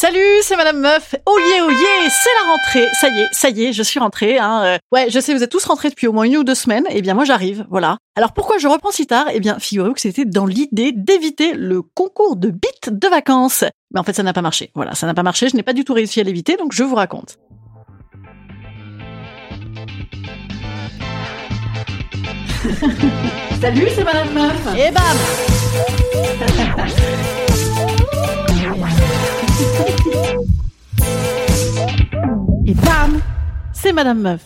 Salut, c'est Madame Meuf. Oh yeah, oh yeah, c'est la rentrée. Ça y est, ça y est, je suis rentrée. Hein. Euh, ouais, je sais, vous êtes tous rentrés depuis au moins une ou deux semaines. Eh bien, moi, j'arrive. Voilà. Alors, pourquoi je reprends si tard? Eh bien, figurez-vous que c'était dans l'idée d'éviter le concours de bits de vacances. Mais en fait, ça n'a pas marché. Voilà, ça n'a pas marché. Je n'ai pas du tout réussi à l'éviter, donc je vous raconte. Salut, c'est Madame Meuf. Et bam Et bam C'est Madame Meuf.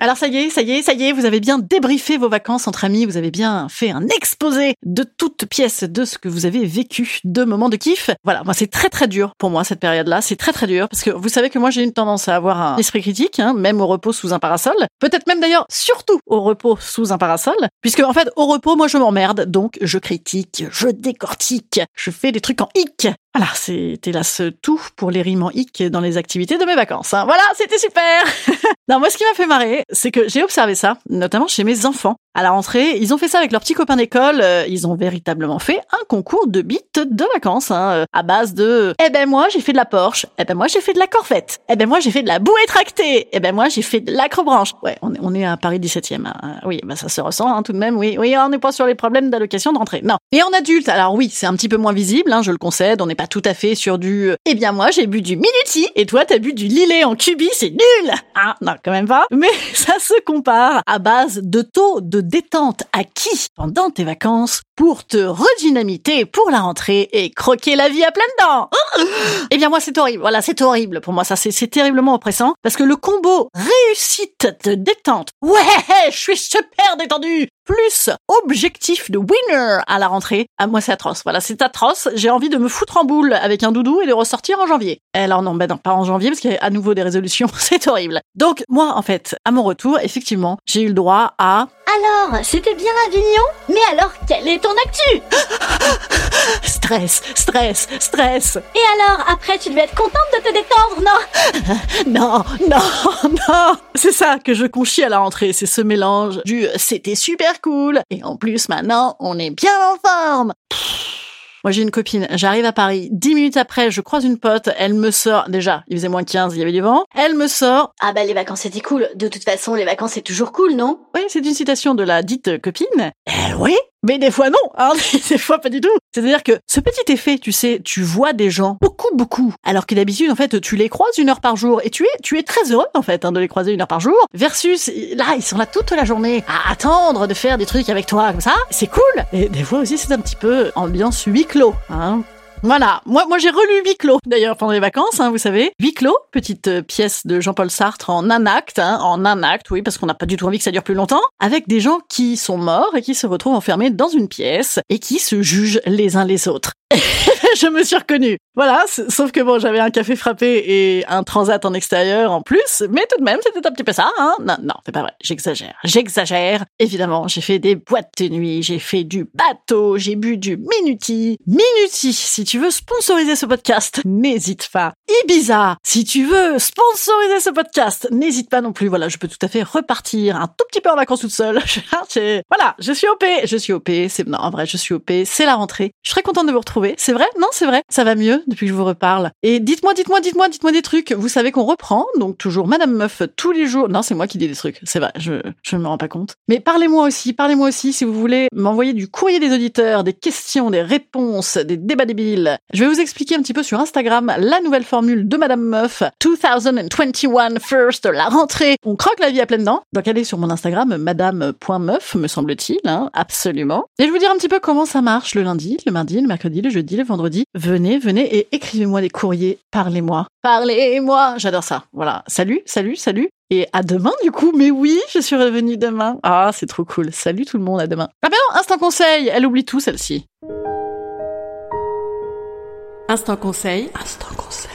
Alors ça y est, ça y est, ça y est, vous avez bien débriefé vos vacances entre amis, vous avez bien fait un exposé de toutes pièces de ce que vous avez vécu, de moments de kiff. Voilà, moi c'est très très dur pour moi cette période-là, c'est très très dur parce que vous savez que moi j'ai une tendance à avoir un esprit critique, hein, même au repos sous un parasol, peut-être même d'ailleurs surtout au repos sous un parasol, puisque en fait au repos moi je m'emmerde, donc je critique, je décortique, je fais des trucs en hic. Voilà, c'était là ce tout pour les rimes en hic dans les activités de mes vacances. hein. Voilà, c'était super Non, moi ce qui m'a fait marrer, c'est que j'ai observé ça, notamment chez mes enfants. À la rentrée, ils ont fait ça avec leurs petits copains d'école. euh, ils ont véritablement fait un concours de bits de vacances, hein, euh, à base de « Eh ben moi, j'ai fait de la Porsche. Eh ben moi, j'ai fait de la Corvette. Eh ben moi, j'ai fait de la bouée tractée. Eh ben moi, j'ai fait de l'acrobranche. » Ouais, on est, on est à Paris 17e. hein. Oui, bah ça se ressent hein, tout de même. Oui, oui, on n'est pas sur les problèmes d'allocation de rentrée. Non. Et en adulte, alors oui, c'est un petit peu moins visible, hein, je le concède. On n'est pas tout à fait sur du euh, « Eh bien moi, j'ai bu du Minuti et toi, t'as bu du Lillet en cubi, c'est nul !» Ah, non, quand même pas. Mais ça se compare à base de taux de détente acquis pendant tes vacances pour te redynamiter pour la rentrée et croquer la vie à pleines dents. Eh bien moi c'est horrible. Voilà, c'est horrible pour moi ça c'est terriblement oppressant parce que le combo réussite de détente. Ouais, je suis super détendu. Plus objectif de winner à la rentrée. À moi c'est atroce. Voilà, c'est atroce. J'ai envie de me foutre en boule avec un doudou et de ressortir en janvier. Alors non, ben non, pas en janvier parce qu'il y a à nouveau des résolutions. C'est horrible. Donc moi en fait, à mon retour, effectivement, j'ai eu le droit à Alors, c'était bien Avignon? Mais alors, quelle est ton actu? Stress, stress, stress. Et alors, après, tu devais être contente de te détendre, non? Non, non, non. C'est ça que je conchis à la rentrée. C'est ce mélange du c'était super cool et en plus maintenant on est bien en forme. Pff. Moi j'ai une copine, j'arrive à Paris, dix minutes après je croise une pote, elle me sort, déjà il faisait moins 15, il y avait du vent, elle me sort, Ah bah les vacances c'était cool. De toute façon, les vacances c'est toujours cool, non? Oui c'est une citation de la dite copine, eh oui, mais des fois non, hein, des fois pas du tout. C'est-à-dire que ce petit effet, tu sais, tu vois des gens beaucoup, beaucoup, alors que d'habitude, en fait, tu les croises une heure par jour et tu es, tu es très heureux, en fait, hein, de les croiser une heure par jour, versus, là, ils sont là toute la journée à attendre de faire des trucs avec toi, comme ça. C'est cool. Et des fois aussi, c'est un petit peu ambiance huis clos, hein. Voilà, moi, moi j'ai relu Huis d'ailleurs pendant les vacances, hein, vous savez. Huis petite euh, pièce de Jean-Paul Sartre en un acte, hein, en un acte, oui, parce qu'on n'a pas du tout envie que ça dure plus longtemps, avec des gens qui sont morts et qui se retrouvent enfermés dans une pièce et qui se jugent les uns les autres. je me suis reconnue. Voilà, sauf que bon, j'avais un café frappé et un transat en extérieur en plus, mais tout de même, c'était un petit peu ça, hein. Non, non, c'est pas vrai, j'exagère. J'exagère. Évidemment, j'ai fait des boîtes de nuit, j'ai fait du bateau, j'ai bu du Minuti. Minuti, si tu veux sponsoriser ce podcast, n'hésite pas. Ibiza, si tu veux sponsoriser ce podcast, n'hésite pas non plus. Voilà, je peux tout à fait repartir un tout petit peu en vacances toute seule. Voilà, je suis OP, je suis OP, non, en vrai, je suis OP, c'est la rentrée. Je serais contente de vous retrouver. C'est vrai Non, c'est vrai, ça va mieux depuis que je vous reparle. Et dites-moi, dites-moi, dites-moi, dites-moi des trucs. Vous savez qu'on reprend, donc toujours Madame Meuf tous les jours. Non, c'est moi qui dis des trucs, c'est vrai, je, je ne me rends pas compte. Mais parlez-moi aussi, parlez-moi aussi si vous voulez m'envoyer du courrier des auditeurs, des questions, des réponses, des débats débiles. Je vais vous expliquer un petit peu sur Instagram la nouvelle formule de Madame Meuf 2021 first, la rentrée. On croque la vie à pleines dents. Donc allez sur mon Instagram madame.meuf, me semble-t-il, hein, absolument. Et je vais vous dire un petit peu comment ça marche le lundi, le mardi, le mercredi, le jeudi, le vendredi. Venez, venez et écrivez-moi des courriers, parlez-moi. Parlez-moi, j'adore ça. Voilà. Salut, salut, salut. Et à demain, du coup. Mais oui, je suis revenue demain. Ah, c'est trop cool. Salut tout le monde, à demain. Ah ben non, instant conseil. Elle oublie tout, celle-ci. Instant conseil. Instant conseil.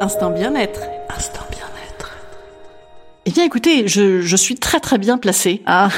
Instant bien-être. Instant bien-être. Eh bien, écoutez, je, je suis très très bien placée, hein,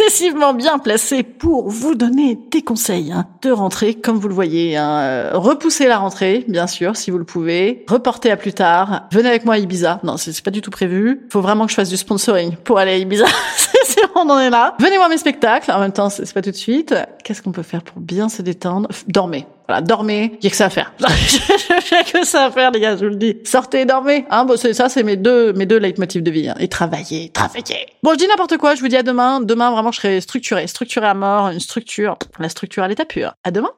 excessivement bien placée pour vous donner des conseils hein, de rentrée, comme vous le voyez. Hein. Euh, Repoussez la rentrée, bien sûr, si vous le pouvez. Reportez à plus tard. Venez avec moi à Ibiza. Non, c'est pas du tout prévu. Faut vraiment que je fasse du sponsoring pour aller à Ibiza. on en est là. Venez voir mes spectacles. En même temps, c'est pas tout de suite. Qu'est-ce qu'on peut faire pour bien se détendre? Dormez. Voilà, dormez. Il y a que ça à faire. Je fais que ça à faire, les gars, je vous le dis. Sortez, dormez. Hein, bon, c'est ça, c'est mes deux, mes deux leitmotifs de vie. hein. Et travaillez, travaillez. Bon, je dis n'importe quoi. Je vous dis à demain. Demain, vraiment, je serai structuré, structuré à mort, une structure, la structure à l'état pur. À demain.